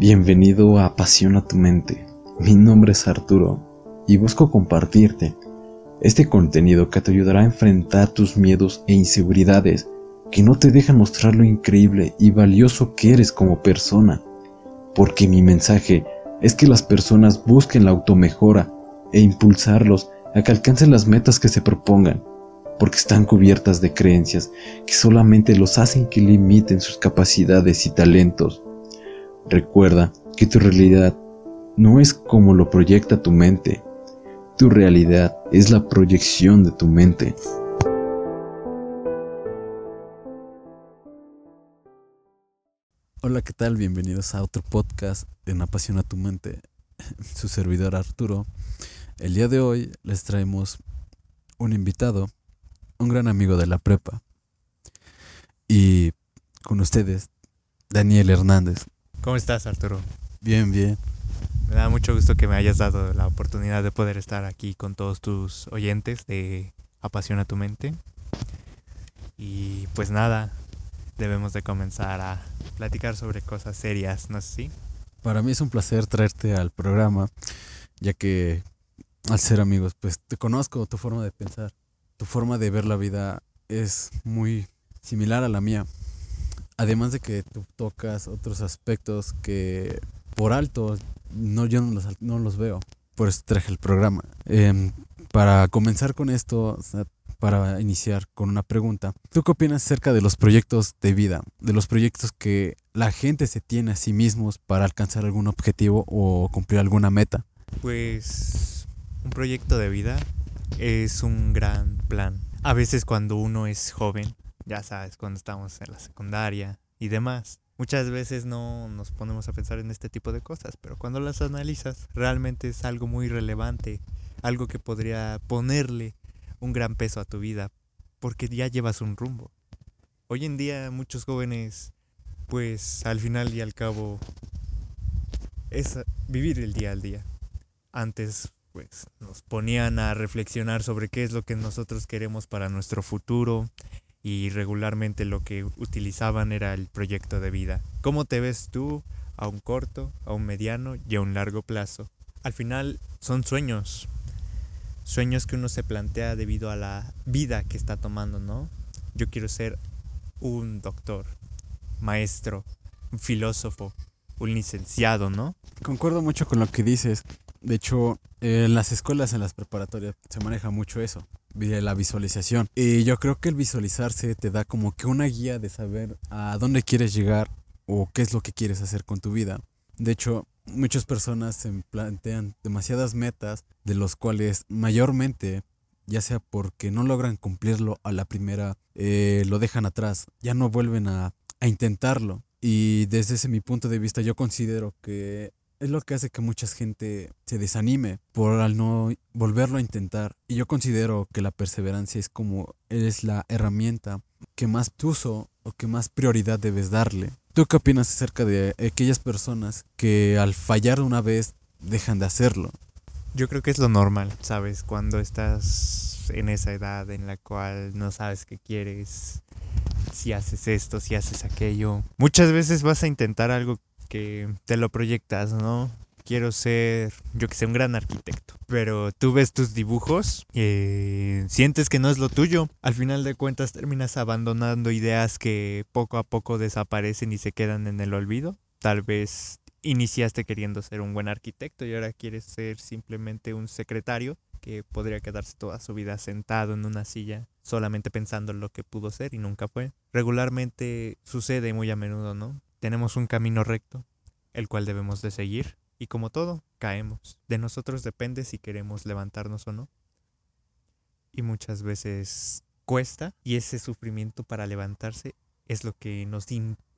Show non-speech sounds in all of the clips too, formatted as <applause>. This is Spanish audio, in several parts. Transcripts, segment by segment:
Bienvenido a Apasiona tu mente. Mi nombre es Arturo y busco compartirte este contenido que te ayudará a enfrentar tus miedos e inseguridades que no te dejan mostrar lo increíble y valioso que eres como persona. Porque mi mensaje es que las personas busquen la automejora e impulsarlos a que alcancen las metas que se propongan, porque están cubiertas de creencias que solamente los hacen que limiten sus capacidades y talentos. Recuerda que tu realidad no es como lo proyecta tu mente, tu realidad es la proyección de tu mente. Hola, ¿qué tal? Bienvenidos a otro podcast en Apasiona tu mente. <laughs> Su servidor Arturo. El día de hoy les traemos un invitado, un gran amigo de la prepa. Y con ustedes, Daniel Hernández. ¿Cómo estás, Arturo? Bien, bien. Me da mucho gusto que me hayas dado la oportunidad de poder estar aquí con todos tus oyentes de Apasiona tu mente. Y pues nada, debemos de comenzar a platicar sobre cosas serias, ¿no es así? Para mí es un placer traerte al programa, ya que al ser amigos, pues te conozco, tu forma de pensar, tu forma de ver la vida es muy similar a la mía. Además de que tú tocas otros aspectos que por alto no, yo no los, no los veo. Por eso traje el programa. Em, para comenzar con esto, para iniciar con una pregunta, ¿tú qué opinas acerca de los proyectos de vida? De los proyectos que la gente se tiene a sí mismos para alcanzar algún objetivo o cumplir alguna meta? Pues un proyecto de vida es un gran plan. A veces cuando uno es joven ya sabes, cuando estamos en la secundaria y demás. Muchas veces no nos ponemos a pensar en este tipo de cosas, pero cuando las analizas realmente es algo muy relevante, algo que podría ponerle un gran peso a tu vida, porque ya llevas un rumbo. Hoy en día muchos jóvenes, pues al final y al cabo, es vivir el día al día. Antes pues nos ponían a reflexionar sobre qué es lo que nosotros queremos para nuestro futuro y regularmente lo que utilizaban era el proyecto de vida. ¿Cómo te ves tú a un corto, a un mediano y a un largo plazo? Al final son sueños, sueños que uno se plantea debido a la vida que está tomando, ¿no? Yo quiero ser un doctor, maestro, un filósofo, un licenciado, ¿no? Concuerdo mucho con lo que dices. De hecho, en las escuelas, en las preparatorias, se maneja mucho eso la visualización. Y yo creo que el visualizarse te da como que una guía de saber a dónde quieres llegar o qué es lo que quieres hacer con tu vida. De hecho, muchas personas se plantean demasiadas metas de los cuales mayormente, ya sea porque no logran cumplirlo a la primera, eh, lo dejan atrás, ya no vuelven a, a intentarlo. Y desde ese mi punto de vista yo considero que es lo que hace que mucha gente se desanime por al no volverlo a intentar. Y yo considero que la perseverancia es como es la herramienta que más uso o que más prioridad debes darle. ¿Tú qué opinas acerca de aquellas personas que al fallar una vez dejan de hacerlo? Yo creo que es lo normal, ¿sabes? Cuando estás en esa edad en la cual no sabes qué quieres, si haces esto, si haces aquello. Muchas veces vas a intentar algo que te lo proyectas, ¿no? Quiero ser, yo que sé, un gran arquitecto. Pero tú ves tus dibujos y sientes que no es lo tuyo. Al final de cuentas terminas abandonando ideas que poco a poco desaparecen y se quedan en el olvido. Tal vez iniciaste queriendo ser un buen arquitecto y ahora quieres ser simplemente un secretario que podría quedarse toda su vida sentado en una silla solamente pensando en lo que pudo ser y nunca fue. Regularmente sucede muy a menudo, ¿no? Tenemos un camino recto, el cual debemos de seguir, y como todo, caemos. De nosotros depende si queremos levantarnos o no. Y muchas veces cuesta, y ese sufrimiento para levantarse es lo que nos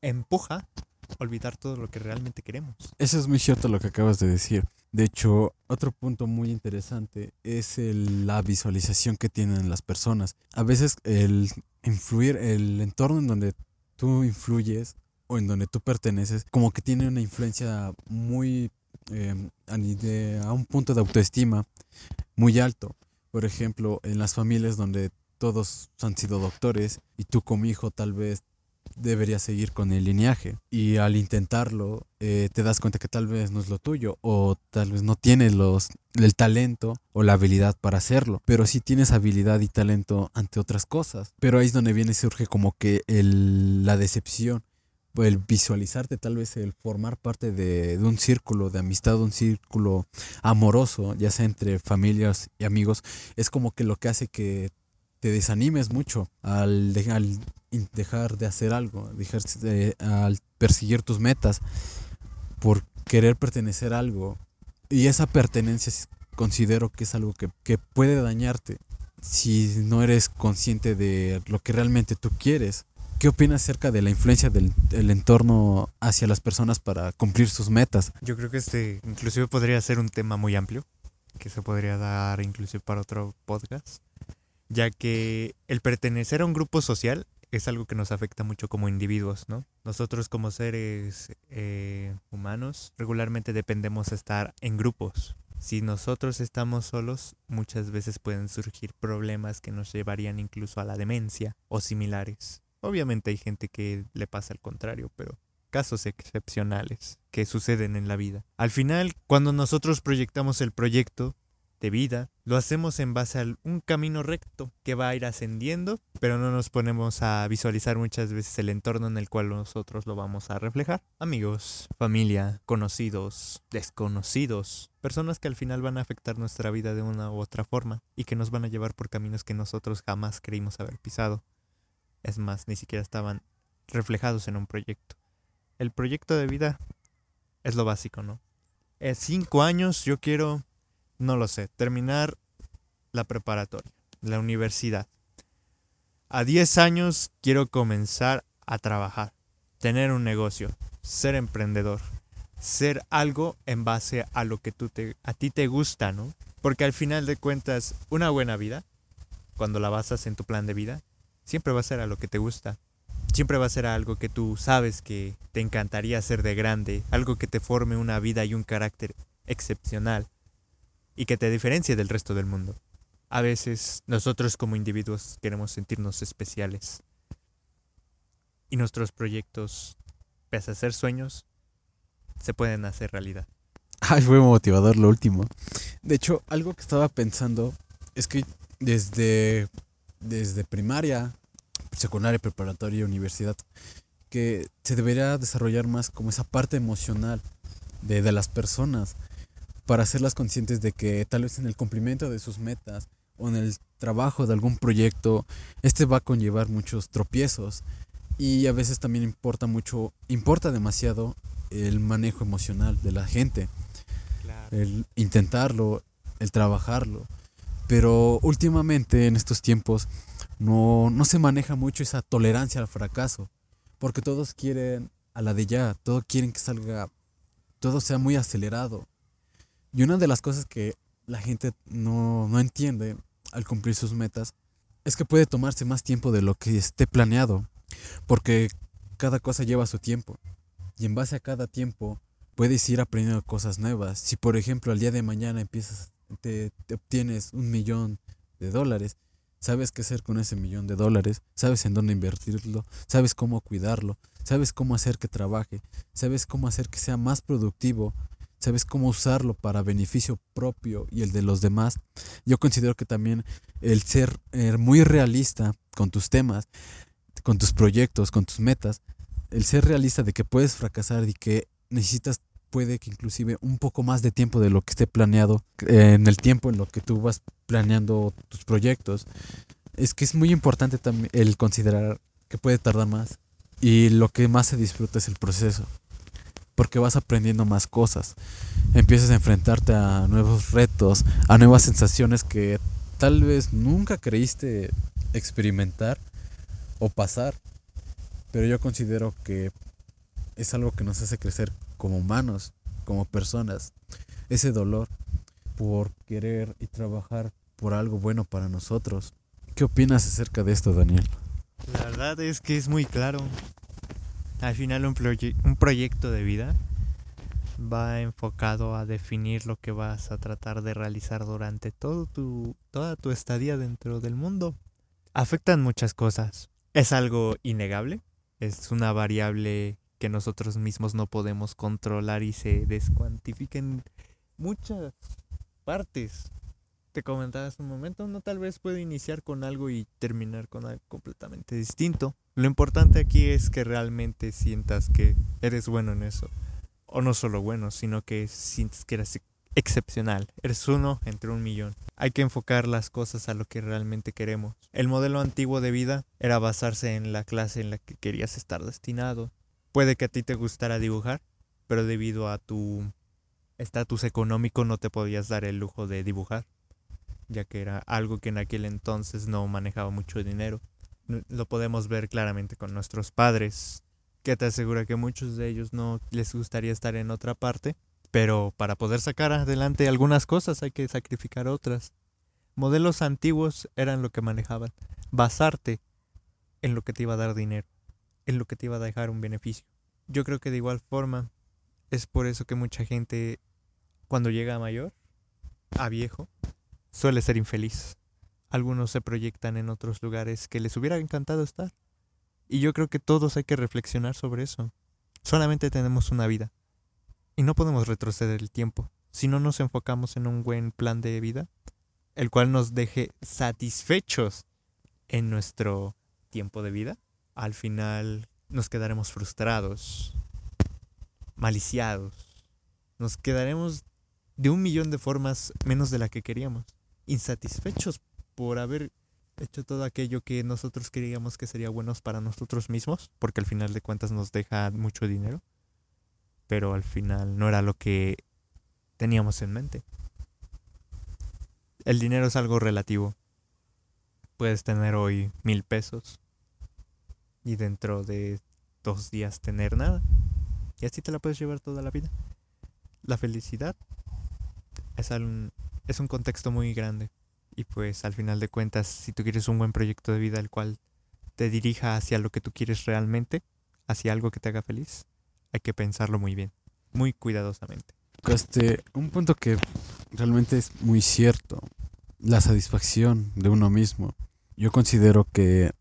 empuja a olvidar todo lo que realmente queremos. Eso es muy cierto lo que acabas de decir. De hecho, otro punto muy interesante es la visualización que tienen las personas. A veces el influir, el entorno en donde tú influyes o en donde tú perteneces, como que tiene una influencia muy em, a un punto de autoestima muy alto. Por ejemplo, en las familias donde todos han sido doctores y tú como hijo tal vez deberías seguir con el lineaje. Y al intentarlo, eh, te das cuenta que tal vez no es lo tuyo o tal vez no tienes los, el talento o la habilidad para hacerlo, pero sí tienes habilidad y talento ante otras cosas. Pero ahí es donde viene surge como que el, la decepción el visualizarte, tal vez el formar parte de, un círculo de amistad, un círculo amoroso, ya sea entre familias y amigos, es como que lo que hace que te desanimes mucho al, dejar de hacer algo, dejar al perseguir tus metas, por querer pertenecer a algo. Y esa pertenencia considero que es algo que, que puede dañarte si no eres consciente de lo que realmente tú quieres. ¿Qué opinas acerca de la influencia del, entorno hacia las personas para cumplir sus metas? Yo creo que este inclusive podría ser un tema muy amplio, que se podría dar inclusive para otro podcast, ya que el pertenecer a un grupo social es algo que nos afecta mucho como individuos, ¿no? Nosotros como seres eh, humanos regularmente dependemos de estar en grupos. Si nosotros estamos solos, muchas veces pueden surgir problemas que nos llevarían incluso a la demencia o similares. Obviamente hay gente que le pasa al contrario, pero casos excepcionales que suceden en la vida. Al final, cuando nosotros proyectamos el proyecto de vida, lo hacemos en base a un camino recto que va a ir ascendiendo, pero no nos ponemos a visualizar muchas veces el entorno en el cual nosotros lo vamos a reflejar. Amigos, familia, conocidos, desconocidos, personas que al final van a afectar nuestra vida de una u otra forma y que nos van a llevar por caminos que nosotros jamás creímos haber pisado. Es más, ni siquiera estaban reflejados en un proyecto. El proyecto de vida es lo básico, ¿no? En cinco años yo quiero, no lo sé, terminar la preparatoria, la universidad. A diez años quiero comenzar a trabajar, tener un negocio, ser emprendedor, ser algo en base a lo que tú te, a ti te gusta, ¿no? Porque al final de cuentas, una buena vida, cuando la basas en tu plan de vida, siempre va a ser a lo que te gusta. Siempre va a ser algo que tú sabes que te encantaría hacer de grande, algo que te forme una vida y un carácter excepcional y que te diferencie del resto del mundo. A veces nosotros como individuos queremos sentirnos especiales y nuestros proyectos, pese a ser sueños, se pueden hacer realidad. Ay, fue motivador lo último. De hecho, algo que estaba pensando es que desde desde primaria, secundaria, preparatoria, universidad, que se debería desarrollar más como esa parte emocional de, de las personas para hacerlas conscientes de que tal vez en el cumplimiento de sus metas o en el trabajo de algún proyecto, este va a conllevar muchos tropiezos y a veces también importa mucho, importa demasiado el manejo emocional de la gente, el intentarlo, el trabajarlo. Pero últimamente en estos tiempos no, no se maneja mucho esa tolerancia al fracaso, porque todos quieren a la de ya, todos quieren que salga, todo sea muy acelerado. Y una de las cosas que la gente no, no entiende al cumplir sus metas es que puede tomarse más tiempo de lo que esté planeado, porque cada cosa lleva su tiempo. Y en base a cada tiempo puedes ir aprendiendo cosas nuevas. Si por ejemplo al día de mañana empiezas te, obtienes un millón de dólares, sabes qué hacer con ese millón de dólares, sabes en dónde invertirlo, sabes cómo cuidarlo, sabes cómo hacer que trabaje, sabes cómo hacer que sea más productivo, sabes cómo usarlo para beneficio propio y el de los demás. Yo considero que también el ser eh, muy realista con tus temas, con tus proyectos, con tus metas, el ser realista de que puedes fracasar y que necesitas puede que inclusive un poco más de tiempo de lo que esté planeado en el tiempo en lo que tú vas planeando tus proyectos. Es que es muy importante también el considerar que puede tardar más y lo que más se disfruta es el proceso porque vas aprendiendo más cosas. Empiezas a enfrentarte a nuevos retos, a nuevas sensaciones que tal vez nunca creíste experimentar o pasar. Pero yo considero que es algo que nos hace crecer como humanos, como personas, ese dolor por querer y trabajar por algo bueno para nosotros. ¿Qué opinas acerca de esto, Daniel? La verdad es que es muy claro. Al final un, un proyecto de vida va enfocado a definir lo que vas a tratar de realizar durante todo tu, toda tu estadía dentro del mundo. Afectan muchas cosas. Es algo innegable, es una variable que nosotros mismos no podemos controlar y se descuantifica en muchas partes. Te comentaba hace un momento, uno tal vez puede iniciar con algo y terminar con algo completamente distinto. Lo importante aquí es que realmente sientas que eres bueno en eso. O no solo bueno, sino que sientes que eres excepcional. Eres uno entre un millón. Hay que enfocar las cosas a lo que realmente queremos. El modelo antiguo de vida era basarse en la clase en la que querías estar destinado. Puede que a ti te gustara dibujar, pero debido a tu estatus económico no te podías dar el lujo de dibujar, ya que era algo que en aquel entonces no manejaba mucho dinero. Lo podemos ver claramente con nuestros padres, que te asegura que muchos de ellos no les gustaría estar en otra parte, pero para poder sacar adelante algunas cosas hay que sacrificar otras. Modelos antiguos eran lo que manejaban, basarte en lo que te iba a dar dinero, en lo que te iba a dejar un beneficio. Yo creo que de igual forma es por eso que mucha gente cuando llega a mayor, a viejo, suele ser infeliz. Algunos se proyectan en otros lugares que les hubiera encantado estar. Y yo creo que todos hay que reflexionar sobre eso. Solamente tenemos una vida. Y no podemos retroceder el tiempo. Si no nos enfocamos en un buen plan de vida, el cual nos deje satisfechos en nuestro tiempo de vida, al final nos quedaremos frustrados, maliciados. Nos quedaremos de un millón de formas menos de la que queríamos. Insatisfechos por haber hecho todo aquello que nosotros queríamos que sería bueno para nosotros mismos, porque al final de cuentas nos deja mucho dinero, pero al final no era lo que teníamos en mente. El dinero es algo relativo. Puedes tener hoy mil pesos y dentro de dos días tener nada. Y así te la puedes llevar toda la vida. La felicidad es, es un contexto muy grande. Y pues al final de cuentas, si tú quieres un buen proyecto de vida el cual te dirija hacia lo que tú quieres realmente, hacia algo que te haga feliz, hay que pensarlo muy bien, muy cuidadosamente. Este, un punto que realmente es muy cierto, la satisfacción de uno mismo. Yo considero que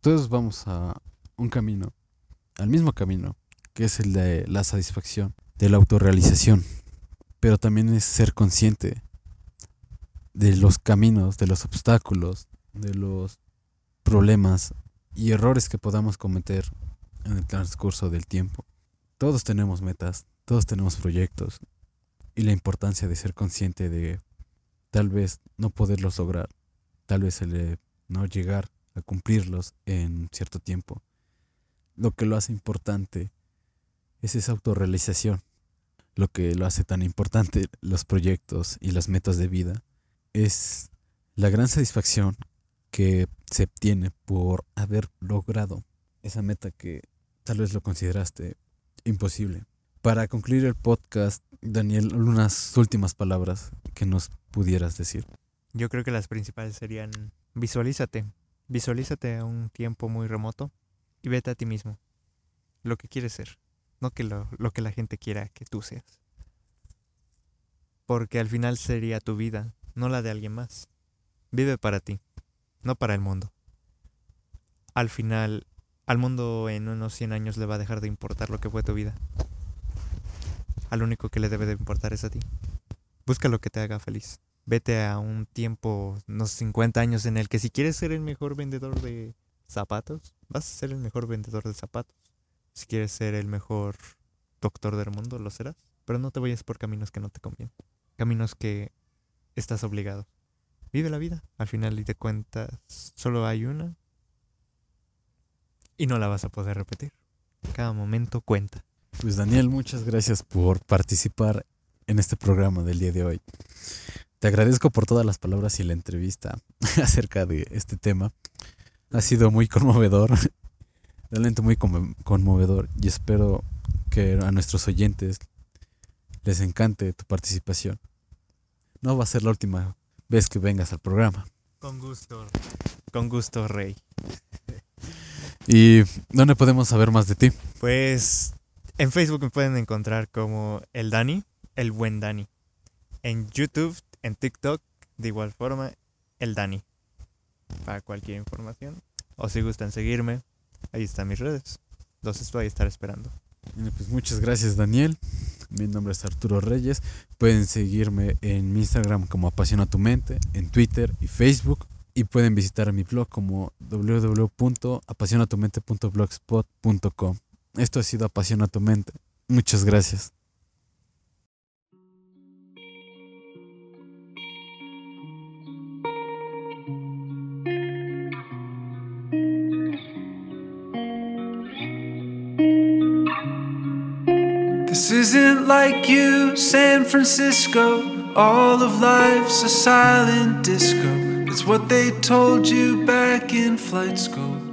todos vamos a un camino, al mismo camino, que es el de la satisfacción, de la autorrealización pero también es ser consciente de los caminos, de los obstáculos, de los problemas y errores que podamos cometer en el transcurso del tiempo. Todos tenemos metas, todos tenemos proyectos y la importancia de ser consciente de tal vez no poderlos lograr, tal vez el no llegar cumplirlos en cierto tiempo. Lo que lo hace importante es esa autorrealización, lo que lo hace tan importante los proyectos y las metas de vida es la gran satisfacción que se obtiene por haber logrado esa meta que tal vez lo consideraste imposible. Para concluir el podcast, Daniel, unas últimas palabras que nos pudieras decir. Yo creo que las principales serían visualízate, visualízate a un tiempo muy remoto y vete a ti mismo, lo que quieres ser no que lo, lo que la gente quiera que tú seas. Porque al final sería tu vida, no la de alguien más. Vive para ti, no para el mundo. Al final, al mundo en unos 100 años le va a dejar de importar lo que fue tu vida. Al único que le debe de importar es a ti. Busca lo que te haga feliz. Vete a un tiempo, unos 50 años, en el que si quieres ser el mejor vendedor de zapatos, vas a ser el mejor vendedor de zapatos. Si quieres ser el mejor doctor del mundo, lo serás. Pero no te vayas por caminos que no te convienen. Caminos que estás obligado. Vive la vida. Al final y te cuentas, solo hay una. Y no la vas a poder repetir. Cada momento cuenta. Pues Daniel, muchas gracias por participar en este programa del día de hoy. Te agradezco por todas las palabras y la entrevista <laughs> acerca de este tema. Ha sido muy conmovedor <laughs> realmente muy conmovedor y espero que a nuestros oyentes les encante tu participación. No va a ser la última vez que vengas al programa. Con gusto, con gusto, Rey. <laughs> ¿Y dónde podemos saber más de ti? Pues en Facebook me pueden encontrar como el Dani, el buen Dani. En YouTube, en TikTok, de igual forma, el Dani. Para cualquier información. O si gustan seguirme, Ahí están mis redes. los estoy estar esperando. Pues muchas gracias Daniel. Mi nombre es Arturo Reyes. Pueden seguirme en mi Instagram como Apasiona tu mente, en Twitter y Facebook. Y pueden visitar mi blog como www.apasionatumente.blogspot.com. Esto ha sido Apasiona tu mente. Muchas gracias. This isn't like you, San Francisco. All of life's a silent disco. It's what they told you back in flight school.